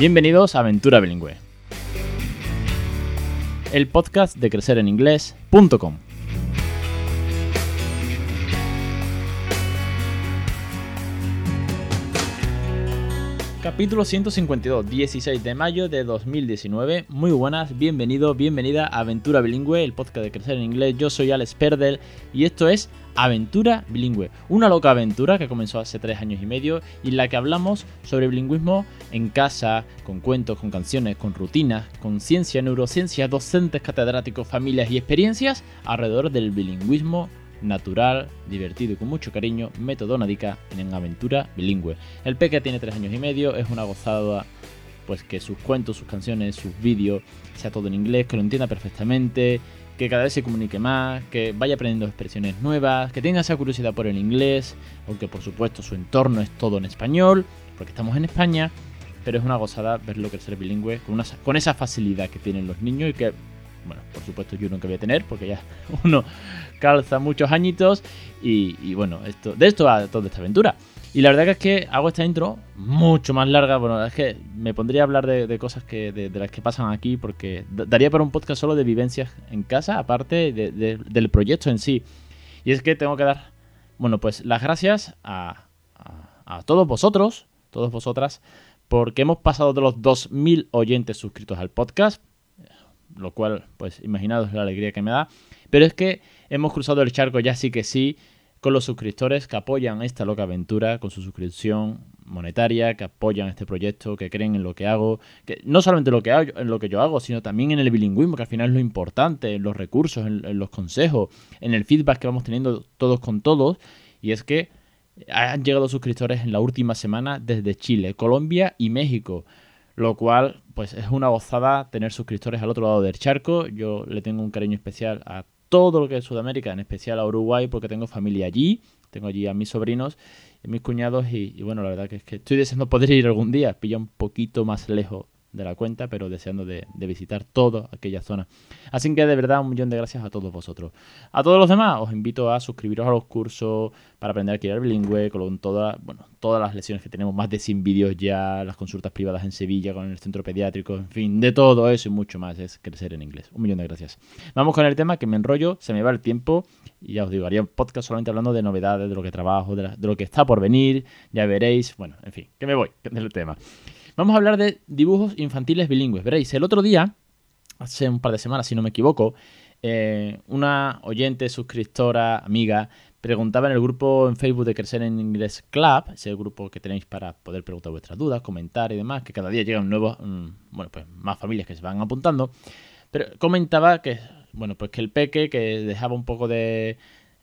Bienvenidos a Aventura Bilingüe, el podcast de crecereninglés.com. Capítulo 152, 16 de mayo de 2019. Muy buenas, bienvenido, bienvenida a Aventura Bilingüe, el podcast de Crecer en Inglés. Yo soy Alex Perdel y esto es Aventura Bilingüe, una loca aventura que comenzó hace tres años y medio y en la que hablamos sobre bilingüismo en casa, con cuentos, con canciones, con rutinas, con ciencia, neurociencia, docentes, catedráticos, familias y experiencias alrededor del bilingüismo natural, divertido y con mucho cariño, método Nadica en aventura bilingüe. El peque tiene tres años y medio, es una gozada pues que sus cuentos, sus canciones, sus vídeos sea todo en inglés, que lo entienda perfectamente, que cada vez se comunique más, que vaya aprendiendo expresiones nuevas, que tenga esa curiosidad por el inglés, aunque por supuesto su entorno es todo en español, porque estamos en España, pero es una gozada verlo crecer bilingüe con, con esa facilidad que tienen los niños y que bueno, por supuesto yo nunca voy a tener, porque ya uno calza muchos añitos. Y, bueno, esto, de esto va toda esta aventura. Y la verdad que es que hago esta intro mucho más larga. Bueno, es que me pondría a hablar de, cosas que, de, las que pasan aquí, porque daría para un podcast solo de vivencias en casa, aparte del proyecto en sí. Y es que tengo que dar, bueno, pues las gracias a, a todos vosotros, todos vosotras, porque hemos pasado de los 2.000 oyentes suscritos al podcast lo cual, pues imaginaos la alegría que me da. Pero es que hemos cruzado el charco ya sí que sí con los suscriptores que apoyan esta loca aventura con su suscripción monetaria, que apoyan este proyecto, que creen en lo que hago, que no solamente lo que hago, en lo que yo hago, sino también en el bilingüismo, que al final es lo importante, en los recursos, en los consejos, en el feedback que vamos teniendo todos con todos. Y es que han llegado suscriptores en la última semana desde Chile, Colombia y México lo cual pues es una gozada tener suscriptores al otro lado del charco. Yo le tengo un cariño especial a todo lo que es Sudamérica, en especial a Uruguay, porque tengo familia allí, tengo allí a mis sobrinos y mis cuñados y, y bueno, la verdad que es que estoy deseando poder ir algún día, pilla un poquito más lejos de la cuenta, pero deseando de, visitar toda aquella zona. Así que de verdad un millón de gracias a todos vosotros. A todos los demás os invito a suscribiros a los cursos para aprender a crear bilingüe, con todas, bueno, todas las lecciones que tenemos, más de 100 vídeos ya, las consultas privadas en Sevilla con el centro pediátrico, en fin, de todo eso y mucho más es crecer en inglés. Un millón de gracias. Vamos con el tema que me enrollo, se me va el tiempo y ya os digo, haría un podcast solamente hablando de novedades, de lo que trabajo, de, lo que está por venir, ya veréis, bueno, en fin, que me voy del tema. Vamos a hablar de dibujos infantiles bilingües. Veréis, el otro día, hace un par de semanas, si no me equivoco, eh, una oyente, suscriptora, amiga, preguntaba en el grupo en Facebook de Crecer en Inglés Club, ese grupo que tenéis para poder preguntar vuestras dudas, comentar y demás, que cada día llegan nuevos, mm, bueno, pues más familias que se van apuntando. Pero comentaba que, bueno, pues que el peque que dejaba un poco de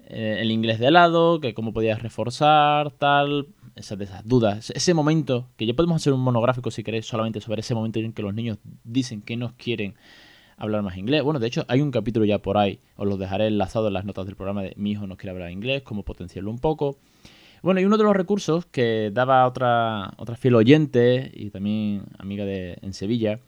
eh, el inglés de lado, que cómo podías reforzar, tal, esas, esas dudas, ese momento, que ya podemos hacer un monográfico si queréis solamente sobre ese momento en que los niños dicen que no quieren hablar más inglés. Bueno, de hecho hay un capítulo ya por ahí, os lo dejaré enlazado en las notas del programa de Mi hijo no quiere hablar inglés, cómo potenciarlo un poco. Bueno, y uno de los recursos que daba otra, otra fiel oyente y también amiga de en Sevilla,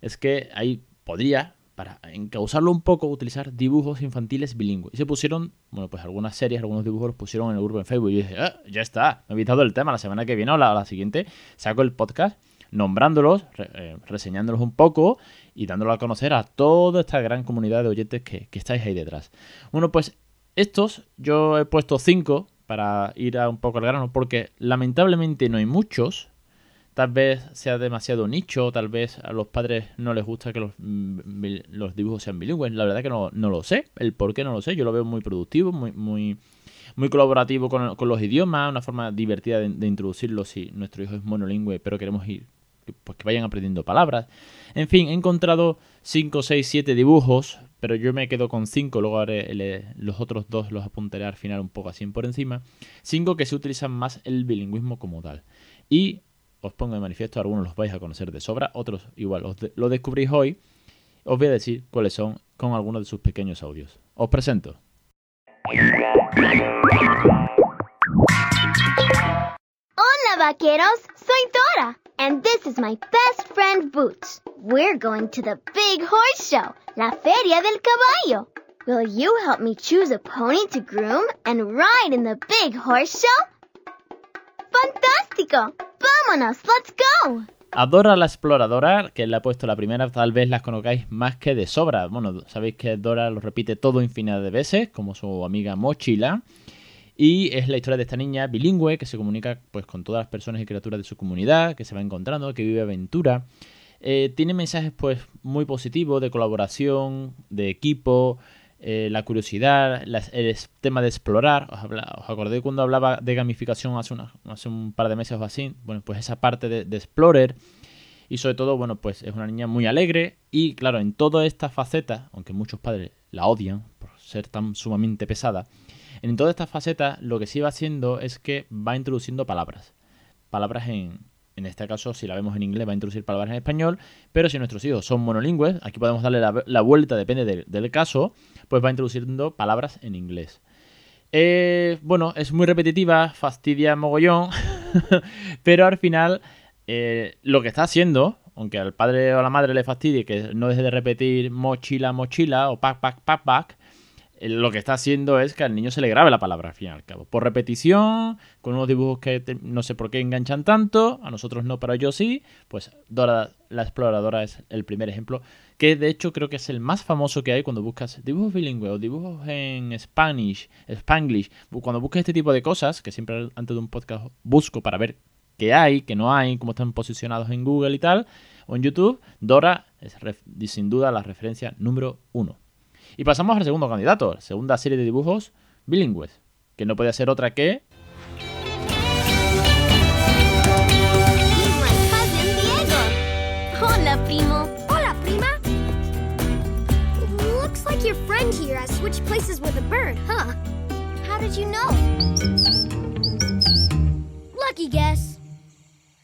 es que ahí podría para encauzarlo un poco, utilizar dibujos infantiles bilingües. Y se pusieron, bueno, pues algunas series, algunos dibujos los pusieron en el grupo en Facebook. Y yo dije, ah, ya está, me he evitado el tema. La semana que viene o la, siguiente saco el podcast nombrándolos, eh, reseñándolos un poco y dándolo a conocer a toda esta gran comunidad de oyentes que, que estáis ahí detrás. Bueno, pues estos yo he puesto cinco para ir a un poco al grano, porque lamentablemente no hay muchos tal vez sea demasiado nicho, tal vez a los padres no les gusta que los, mm, los dibujos sean bilingües. La verdad que no, lo sé, el por qué no lo sé. Yo lo veo muy productivo, muy, muy, muy colaborativo con, con los idiomas, una forma divertida de, de, introducirlo si nuestro hijo es monolingüe, pero queremos ir, pues que vayan aprendiendo palabras. En fin, he encontrado 5, 6, 7 dibujos, pero yo me quedo con 5, luego haré los otros dos los apuntaré al final un poco así por encima. 5 que se utilizan más el bilingüismo como tal. Y os pongo de manifiesto, algunos los vais a conocer de sobra, otros igual os lo descubrís hoy. Os voy a decir cuáles son con algunos de sus pequeños audios. Os presento. Hola vaqueros, soy Dora, and this is my best friend Boots. We're going to the Big Horse Show, la Feria del Caballo. Will you help me choose a pony to groom and ride in the Big Horse Show? ¡Fantástico! ¡Vámonos! ¡Let's go! A Dora la exploradora, que le ha puesto la primera, tal vez las conozcáis más que de sobra. Bueno, sabéis que Dora lo repite todo infinidad de veces, como su amiga Mochila. Y es la historia de esta niña bilingüe que se comunica pues, con todas las personas y criaturas de su comunidad, que se va encontrando, que vive aventura. Eh, tiene mensajes pues, muy positivos de colaboración, de equipo, eh, la curiosidad, el tema de explorar. ¿Os, habla, acordé cuando hablaba de gamificación hace, hace, un par de meses o así? Bueno, pues esa parte de, de, Explorer. Y sobre todo, bueno, pues es una niña muy alegre. Y claro, en toda esta faceta, aunque muchos padres la odian por ser tan sumamente pesada, en toda esta faceta lo que sí va haciendo es que va introduciendo palabras. Palabras en, en este caso, si la vemos en inglés, va a introducir palabras en español, pero si nuestros hijos son monolingües, aquí podemos darle la, vuelta, depende del caso, pues va introduciendo palabras en inglés. Eh, bueno, es muy repetitiva, fastidia mogollón, pero al final eh, lo que está haciendo, aunque al padre o a la madre le fastidie que no deje de repetir mochila, mochila o pack, pack, pack, pack, eh, lo que está haciendo es que al niño se le grabe la palabra al fin y al cabo. Por repetición, con unos dibujos que no sé por qué enganchan tanto, a nosotros no, pero yo sí, pues Dora la exploradora es el primer ejemplo, que de hecho creo que es el más famoso que hay cuando buscas dibujos bilingües o dibujos en Spanish, Spanglish, cuando buscas este tipo de cosas, que siempre antes de un podcast busco para ver qué hay, qué no hay, cómo están posicionados en Google y tal, o en YouTube, Dora es sin duda la referencia número uno. Y pasamos al segundo candidato, segunda serie de dibujos bilingües, que no puede ser otra que... Primo. Here has switched places with a bird, huh? How did you know? Lucky guess.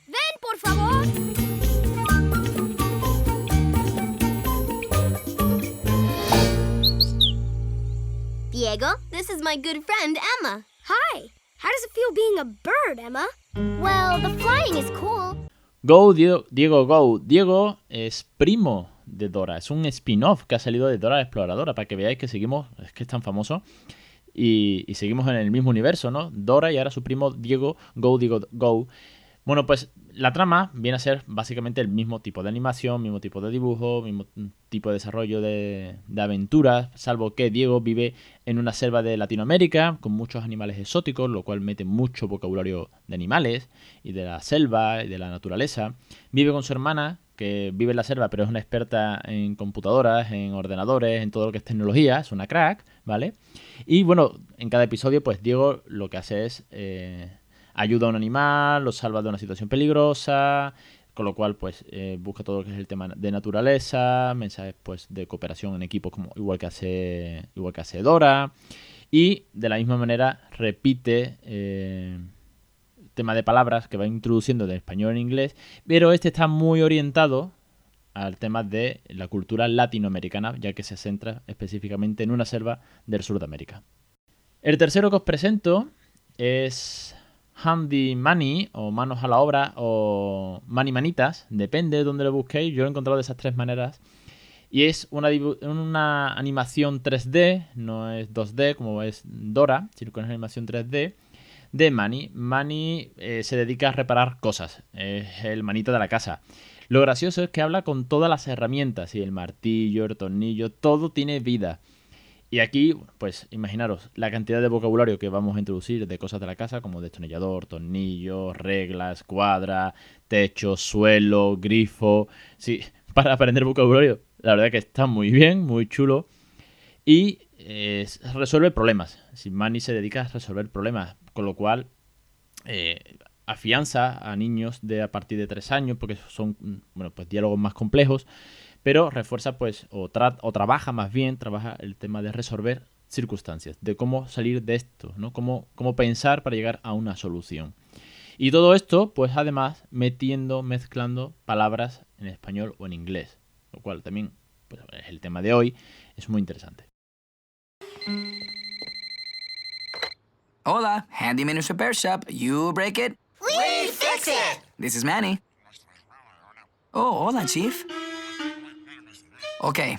Ven, por favor. Diego. This is my good friend, Emma. Hi. How does it feel being a bird, Emma? Well, the flying is cool. Go, Diego, go. Diego es primo de Dora. Es un spin-off que ha salido de Dora la Exploradora. Para que veáis que seguimos, es que es tan famoso. Y, y, seguimos en el mismo universo, ¿no? Dora y ahora su primo Diego, Go, Diego, Go. Bueno, pues la trama viene a ser básicamente el mismo tipo de animación, mismo tipo de dibujo, mismo tipo de desarrollo de, aventuras, salvo que Diego vive en una selva de Latinoamérica con muchos animales exóticos, lo cual mete mucho vocabulario de animales y de la selva y de la naturaleza. Vive con su hermana, que vive en la selva, pero es una experta en computadoras, en ordenadores, en todo lo que es tecnología, es una crack, ¿vale? Y bueno, en cada episodio, pues Diego lo que hace es... Eh, ayuda a un animal, lo salva de una situación peligrosa, con lo cual pues eh, busca todo lo que es el tema de naturaleza, mensajes pues de cooperación en equipo como igual que hace igual que hace Dora y de la misma manera repite eh, tema de palabras que va introduciendo de español en inglés, pero este está muy orientado al tema de la cultura latinoamericana, ya que se centra específicamente en una selva del sur de América. El tercero que os presento es Handy Money o Manos a la Obra o Mani Manitas, depende de donde lo busquéis, yo lo he encontrado de esas tres maneras. Y es una, una animación 3D, no es 2D como es Dora, sino que es una animación 3D de Mani. Mani eh, se dedica a reparar cosas, es el manito de la casa. Lo gracioso es que habla con todas las herramientas, y el martillo, el tornillo, todo tiene vida. Y aquí, pues imaginaros la cantidad de vocabulario que vamos a introducir de cosas de la casa, como destornillador, tornillo, reglas, cuadra, techo, suelo, grifo. Sí, para aprender vocabulario, la verdad que está muy bien, muy chulo. Y eh, resuelve problemas. Si Manny se dedica a resolver problemas, con lo cual eh, afianza a niños de a partir de tres años, porque son bueno, pues diálogos más complejos pero refuerza pues o, o trabaja más bien, trabaja el tema de resolver circunstancias, de cómo salir de esto, ¿no? Cómo, cómo pensar para llegar a una solución. Y todo esto, pues además, metiendo, mezclando palabras en español o en inglés, lo cual también pues, es el tema de hoy, es muy interesante. Hola, Handyman Repair Shop. You break it? We fix it! This is Manny. Oh, hola, Chief. Okay,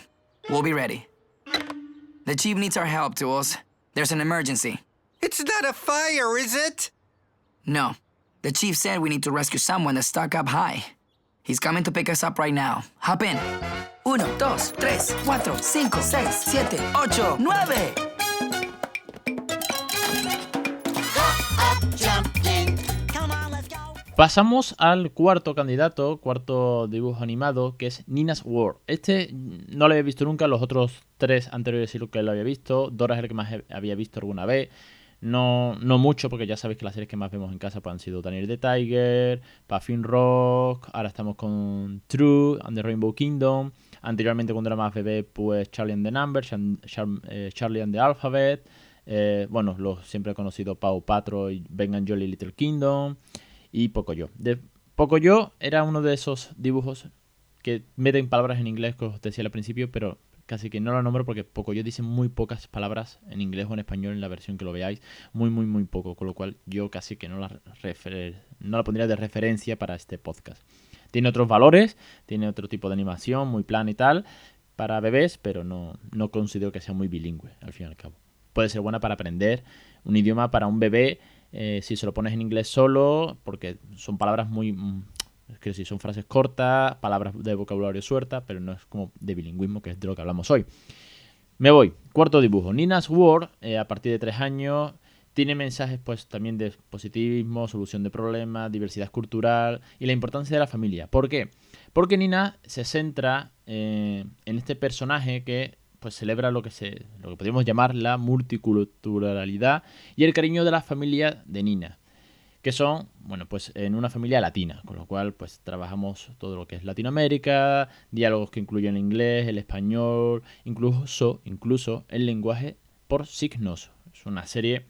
we'll be ready. The chief needs our help, Tools. There's an emergency. It's not a fire, is it? No. The chief said we need to rescue someone that's stuck up high. He's coming to pick us up right now. Hop in. Uno, dos, tres, cuatro, cinco, seis, siete, ocho, nueve. Pasamos al cuarto candidato, cuarto dibujo animado, que es Nina's World. Este no lo había visto nunca, los otros tres anteriores sí que lo había visto. Dora es el que más había visto alguna vez. No, no mucho, porque ya sabéis que las series que más vemos en casa pues, han sido Daniel the Tiger, Puffin Rock, ahora estamos con True and the Rainbow Kingdom. Anteriormente cuando era más bebé, pues Charlie and the Numbers, eh, Charlie and the Alphabet. Eh, bueno, los siempre he conocido Pau Patro y Ben and Jolly Little Kingdom y Pocoyo. De Pocoyo era uno de esos dibujos que meten palabras en inglés, que os decía al principio, pero casi que no lo nombro porque Pocoyo dice muy pocas palabras en inglés o en español en la versión que lo veáis. Muy, muy, muy poco, con lo cual yo casi que no la, no la pondría de referencia para este podcast. Tiene otros valores, tiene otro tipo de animación, muy plan y tal, para bebés, pero no, no considero que sea muy bilingüe, al fin y al cabo. Puede ser buena para aprender un idioma para un bebé eh, si se lo pones en inglés solo, porque son palabras muy... Mm, es que si son frases cortas, palabras de vocabulario suelta, pero no es como de bilingüismo, que es de lo que hablamos hoy. Me voy. Cuarto dibujo. Nina's World, eh, a partir de tres años, tiene mensajes pues también de positivismo, solución de problemas, diversidad cultural y la importancia de la familia. ¿Por qué? Porque Nina se centra eh, en este personaje que pues celebra lo que se lo que podríamos llamar la multiculturalidad y el cariño de la familia de Nina que son bueno pues en una familia latina con lo cual pues trabajamos todo lo que es Latinoamérica diálogos que incluyen el inglés el español incluso incluso el lenguaje por signos. Es una serie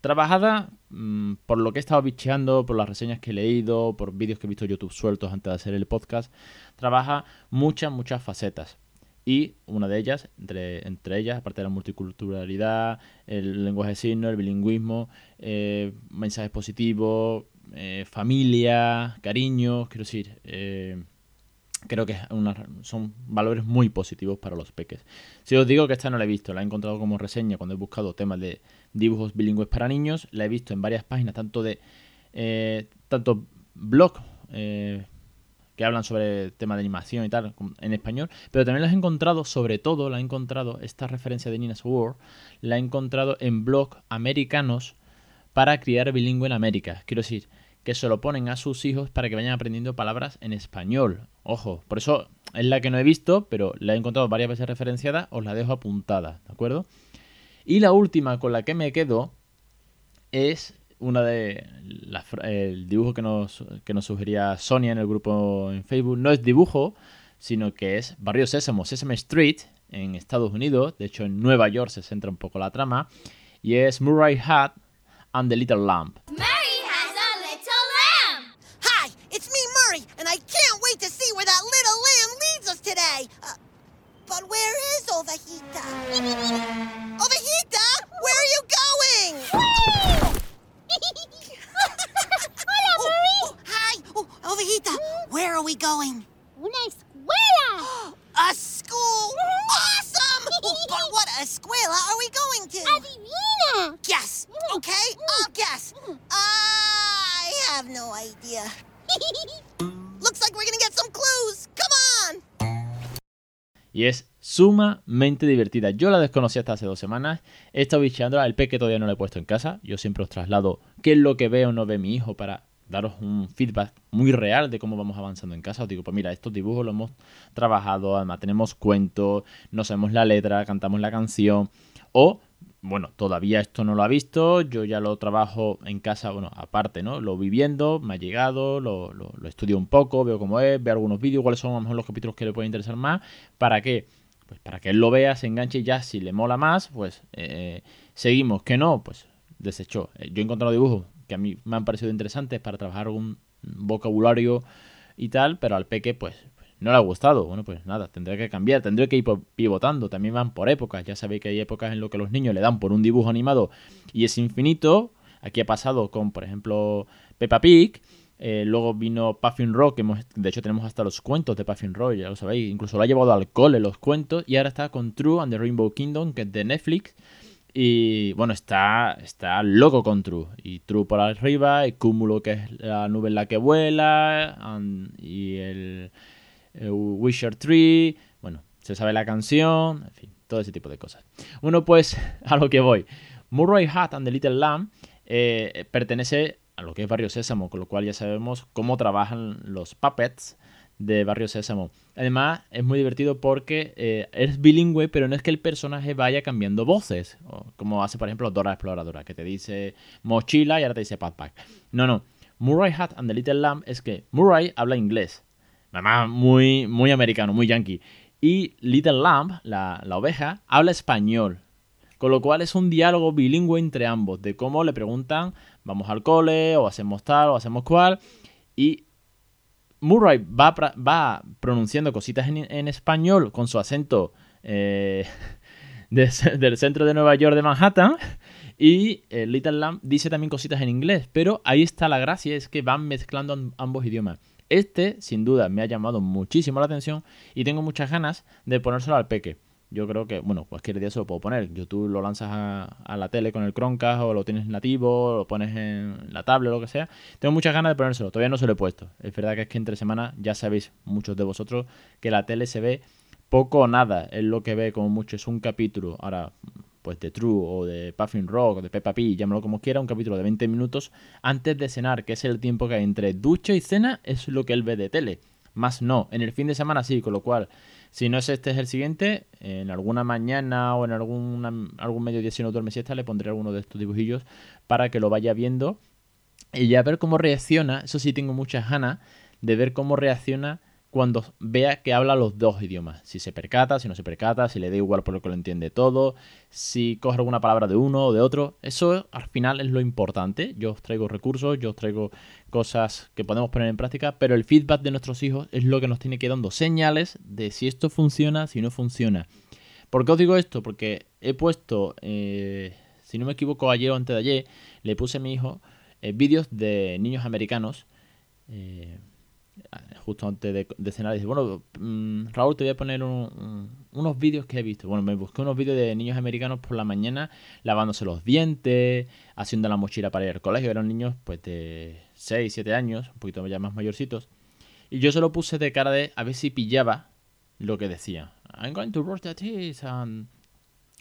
trabajada mm, por lo que he estado bicheando por las reseñas que he leído por vídeos que he visto YouTube sueltos antes de hacer el podcast trabaja muchas muchas facetas y una de ellas, entre, entre ellas, aparte de la multiculturalidad, el lenguaje de signos, el bilingüismo, eh, mensajes positivos, eh, familia, cariño, quiero decir, eh, creo que son valores muy positivos para los peques. Si os digo que esta no la he visto, la he encontrado como reseña cuando he buscado temas de dibujos bilingües para niños, la he visto en varias páginas, tanto de tanto blog que hablan sobre tema de animación y tal en español, pero también las he encontrado, sobre todo la he encontrado, esta referencia de Nina's World, la he encontrado en blogs americanos para criar bilingüe en América. Quiero decir, que se lo ponen a sus hijos para que vayan aprendiendo palabras en español. Ojo, por eso es la que no he visto, pero la he encontrado varias veces referenciada, os la dejo apuntada, ¿de acuerdo? Y la última con la que me quedo es una de el dibujo que nos, que nos sugería Sonia en el grupo en Facebook no es dibujo, sino que es Barrio Sésamo, Sesame Street en Estados Unidos. De hecho, en Nueva York se centra un poco la trama. Y es Murray Hat and the Little Lamp. Y es sumamente divertida. Yo la desconocí hasta hace dos semanas. He estado bicheándola. El peque todavía no la he puesto en casa. Yo siempre os traslado qué es lo que ve o no ve mi hijo para daros un feedback muy real de cómo vamos avanzando en casa. Os digo, pues mira, estos dibujos los hemos trabajado, además tenemos cuentos, no sabemos la letra, cantamos la canción. O, bueno, todavía esto no lo ha visto, yo ya lo trabajo en casa, bueno, aparte, ¿no? Lo viviendo, me ha llegado, lo, lo, lo estudio un poco, veo cómo es, veo algunos vídeos, cuáles son a lo mejor los capítulos que le pueden interesar más, para que pues para que él lo vea, se enganche y ya si le mola más, pues eh, seguimos. Que no, pues desechó. Eh, yo he encontrado dibujos que a mí me han parecido interesantes para trabajar un vocabulario y tal, pero al peque pues no le ha gustado. Bueno, pues nada, tendré que cambiar, tendré que ir pivotando. También van por épocas. Ya sabéis que hay épocas en las que los niños le dan por un dibujo animado y es infinito. Aquí ha pasado con, por ejemplo, Peppa Pig eh, luego vino Puffin Rock, que hemos, de hecho tenemos hasta los cuentos de Puffin Rock, ya lo sabéis. Incluso lo ha llevado al cole los cuentos. Y ahora está con True and the Rainbow Kingdom, que es de Netflix. Y bueno, está, está loco con True. Y True por arriba, y Cúmulo, que es la nube en la que vuela, y el Wisher Tree. Bueno, se sabe la canción, en fin, todo ese tipo de cosas. Bueno, pues a lo que voy. Murray Hat and the Little Lamb eh, pertenece a lo que es Barrio Sésamo, con lo cual ya sabemos cómo trabajan los puppets de Barrio Sésamo. Además, es muy divertido porque eh, es bilingüe, pero no es que el personaje vaya cambiando voces, como hace, por ejemplo, Dora Exploradora, que te dice mochila y ahora te dice backpack. No, no. Murray Hat and the Little Lamb es que Murray habla inglés. Además, muy, muy americano, muy yankee. Y Little Lamb, la, la oveja, habla español. Con lo cual es un diálogo bilingüe entre ambos, de cómo le preguntan, vamos al cole, o hacemos tal, o hacemos cual. Y Murray va, va pronunciando cositas en, en español con su acento eh, de- del centro de Nueva York de Manhattan. Y eh, Little Lamb dice también cositas en inglés. Pero ahí está la gracia, es que van mezclando am- ambos idiomas. Este, sin duda, me ha llamado muchísimo la atención y tengo muchas ganas de ponérselo al peque. Yo creo que, bueno, cualquier día se lo puedo poner. YouTube lo lanzas a, a la tele con el Chromecast o lo tienes nativo, o lo pones en la tablet o lo que sea. Tengo muchas ganas de ponérselo. Todavía no se lo he puesto. Es verdad que es que entre semana ya sabéis, muchos de vosotros, que la tele se ve poco o nada. Es lo que ve como mucho. Es un capítulo. Ahora, pues de True o de Puffin Rock o de Peppa Pig, llámalo como quiera, un capítulo de 20 minutos antes de cenar, que es el tiempo que hay entre ducha y cena, es lo que él ve de tele. Más no. En el fin de semana sí, con lo cual, si no es este, es el siguiente. En alguna mañana o en alguna, algún mediodía, si no duerme siesta, le pondré alguno de estos dibujillos para que lo vaya viendo y ya ver cómo reacciona. Eso sí, tengo muchas ganas de ver cómo reacciona cuando vea que habla los dos idiomas. Si se percata, si no se percata, si le da igual por lo que lo entiende todo, si coge alguna palabra de uno o de otro. Eso al final es lo importante. Yo os traigo recursos, yo os traigo cosas que podemos poner en práctica, pero el feedback de nuestros hijos es lo que nos tiene que ir dando señales de si esto funciona, si no funciona. ¿Por qué os digo esto? Porque he puesto, eh, si no me equivoco, ayer o antes de ayer, le puse a mi hijo eh, vídeos de niños americanos. eh, justo antes de, cenar, dice, bueno, mm, Raúl, te voy a poner un- un- unos vídeos que he visto. Bueno, me busqué unos vídeos de niños americanos por la mañana lavándose los dientes, haciendo la mochila para ir al colegio. Eran niños pues de 6, 7 años, un poquito ya más mayorcitos. Y yo se lo puse de cara de a ver si pillaba lo que decía. I'm going to brush the teeth and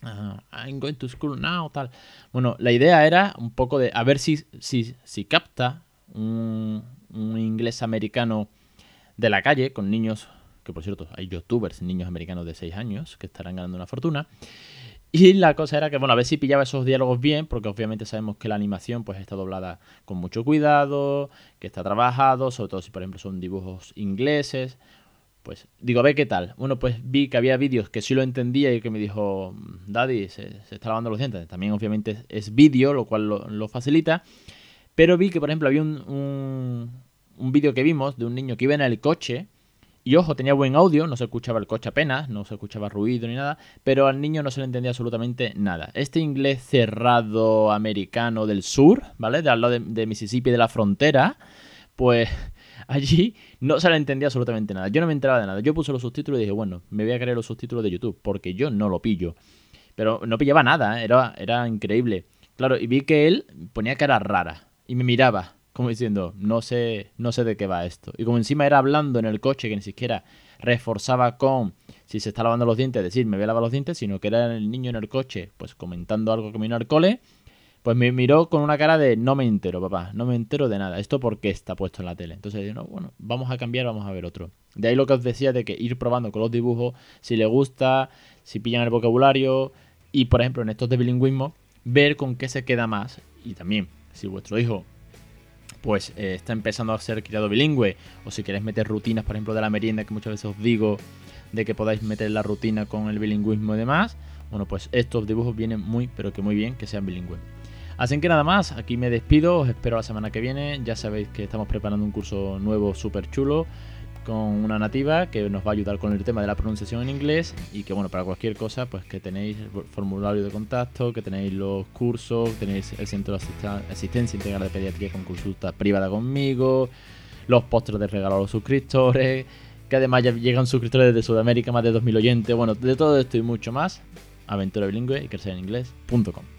uh, I'm going to school now, tal. Bueno, la idea era un poco de a ver si, si, si capta un, un inglés americano de la calle con niños, que por cierto hay youtubers, niños americanos de 6 años que estarán ganando una fortuna. Y la cosa era que, bueno, a ver si pillaba esos diálogos bien, porque obviamente sabemos que la animación pues está doblada con mucho cuidado, que está trabajado, sobre todo si por ejemplo son dibujos ingleses. Pues digo, a ver qué tal. Bueno, pues vi que había vídeos que sí lo entendía y que me dijo, Daddy, se, está lavando los dientes. También obviamente es, vídeo, lo cual lo facilita. Pero vi que, por ejemplo, había un, un, vídeo que vimos de un niño que iba en el coche. Y ojo, tenía buen audio, no se escuchaba el coche apenas, no se escuchaba ruido ni nada, pero al niño no se le entendía absolutamente nada. Este inglés cerrado americano del sur, ¿vale? De al lado de, Mississippi, de la frontera, pues allí no se le entendía absolutamente nada. Yo no me enteraba de nada. Yo puse los subtítulos y dije, bueno, me voy a creer los subtítulos de YouTube, porque yo no lo pillo. Pero no pillaba nada, ¿eh? era, era increíble. Claro, y vi que él ponía cara rara y me miraba, como diciendo, no sé, no sé de qué va esto. Y como encima era hablando en el coche, que ni siquiera reforzaba con si se está lavando los dientes, decir me voy a lavar los dientes, sino que era el niño en el coche, pues comentando algo que vino al pues me miró con una cara de no me entero, papá, no me entero de nada. ¿Esto por qué está puesto en la tele? Entonces no, bueno, vamos a cambiar, vamos a ver otro. De ahí lo que os decía de que ir probando con los dibujos, si le gusta, si pillan el vocabulario, y por ejemplo en estos de bilingüismo, ver con qué se queda más. Y también, si vuestro hijo pues eh, está empezando a ser criado bilingüe, o si queréis meter rutinas, por ejemplo, de la merienda, que muchas veces os digo de que podáis meter la rutina con el bilingüismo y demás, bueno, pues estos dibujos vienen muy, pero que muy bien que sean bilingües. Así que nada más, aquí me despido, os espero la semana que viene, ya sabéis que estamos preparando un curso nuevo súper chulo con una nativa que nos va a ayudar con el tema de la pronunciación en inglés y que bueno, para cualquier cosa, pues que tenéis el formulario de contacto, que tenéis los cursos, tenéis el centro de asistencia integral de pediatría con consulta privada conmigo, los postres de regalo a los suscriptores, que además ya llegan suscriptores desde Sudamérica, más de 2.000 oyentes, bueno, de todo esto y mucho más. aventura bilingüe y crecer en inglés.com.